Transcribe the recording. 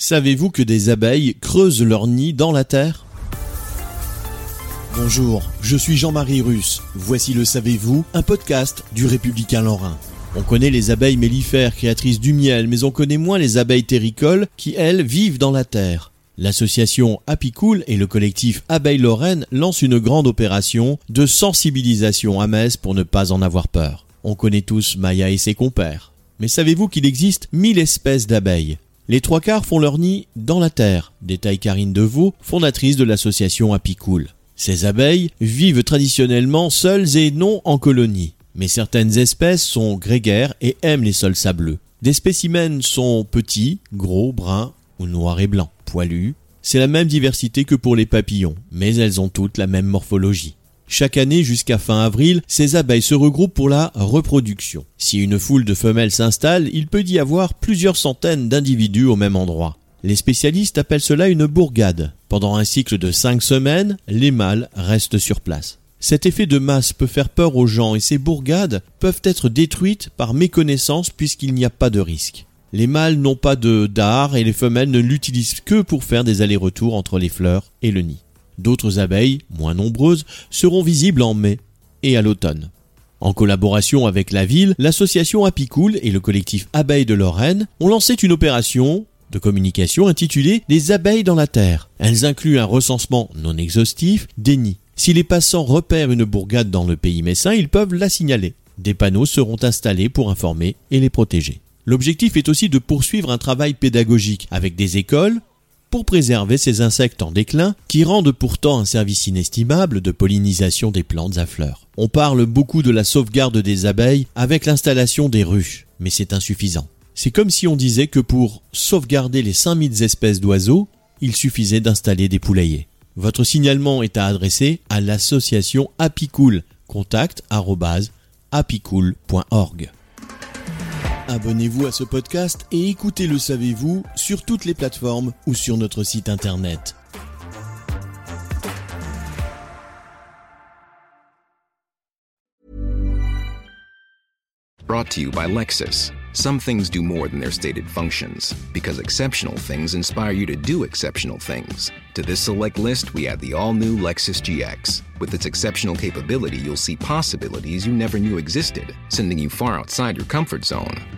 Savez-vous que des abeilles creusent leur nid dans la terre? Bonjour, je suis Jean-Marie Russe. Voici le Savez-vous, un podcast du Républicain Lorrain. On connaît les abeilles mellifères créatrices du miel, mais on connaît moins les abeilles terricoles qui, elles, vivent dans la terre. L'association Apicool et le collectif Abeilles Lorraine lancent une grande opération de sensibilisation à Metz pour ne pas en avoir peur. On connaît tous Maya et ses compères. Mais savez-vous qu'il existe mille espèces d'abeilles? Les trois quarts font leur nid dans la terre, détaille Karine Deveau, fondatrice de l'association Apicool. Ces abeilles vivent traditionnellement seules et non en colonie. Mais certaines espèces sont grégaires et aiment les sols sableux. Des spécimens sont petits, gros, bruns ou noirs et blancs, poilus. C'est la même diversité que pour les papillons, mais elles ont toutes la même morphologie. Chaque année jusqu'à fin avril, ces abeilles se regroupent pour la reproduction. Si une foule de femelles s'installe, il peut y avoir plusieurs centaines d'individus au même endroit. Les spécialistes appellent cela une bourgade. Pendant un cycle de cinq semaines, les mâles restent sur place. Cet effet de masse peut faire peur aux gens et ces bourgades peuvent être détruites par méconnaissance puisqu'il n'y a pas de risque. Les mâles n'ont pas de dard et les femelles ne l'utilisent que pour faire des allers-retours entre les fleurs et le nid. D'autres abeilles, moins nombreuses, seront visibles en mai et à l'automne. En collaboration avec la ville, l'association Apicool et le collectif Abeilles de Lorraine ont lancé une opération de communication intitulée Les abeilles dans la terre. Elles incluent un recensement non exhaustif des nids. Si les passants repèrent une bourgade dans le pays messin, ils peuvent la signaler. Des panneaux seront installés pour informer et les protéger. L'objectif est aussi de poursuivre un travail pédagogique avec des écoles, pour préserver ces insectes en déclin qui rendent pourtant un service inestimable de pollinisation des plantes à fleurs. On parle beaucoup de la sauvegarde des abeilles avec l'installation des ruches, mais c'est insuffisant. C'est comme si on disait que pour sauvegarder les 5000 espèces d'oiseaux, il suffisait d'installer des poulaillers. Votre signalement est à adresser à l'association Apicool. Contact apicool.org. Abonnez-vous à ce podcast et écoutez Le Savez-vous sur toutes les plateformes ou sur notre site internet. Brought to you by Lexus. Some things do more than their stated functions, because exceptional things inspire you to do exceptional things. To this select list, we add the all new Lexus GX. With its exceptional capability, you'll see possibilities you never knew existed, sending you far outside your comfort zone.